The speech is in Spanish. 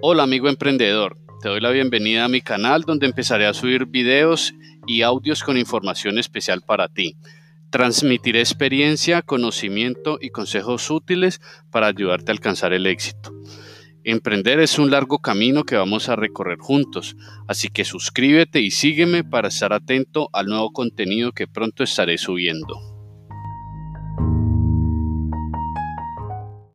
Hola amigo emprendedor, te doy la bienvenida a mi canal donde empezaré a subir videos y audios con información especial para ti. Transmitiré experiencia, conocimiento y consejos útiles para ayudarte a alcanzar el éxito. Emprender es un largo camino que vamos a recorrer juntos, así que suscríbete y sígueme para estar atento al nuevo contenido que pronto estaré subiendo.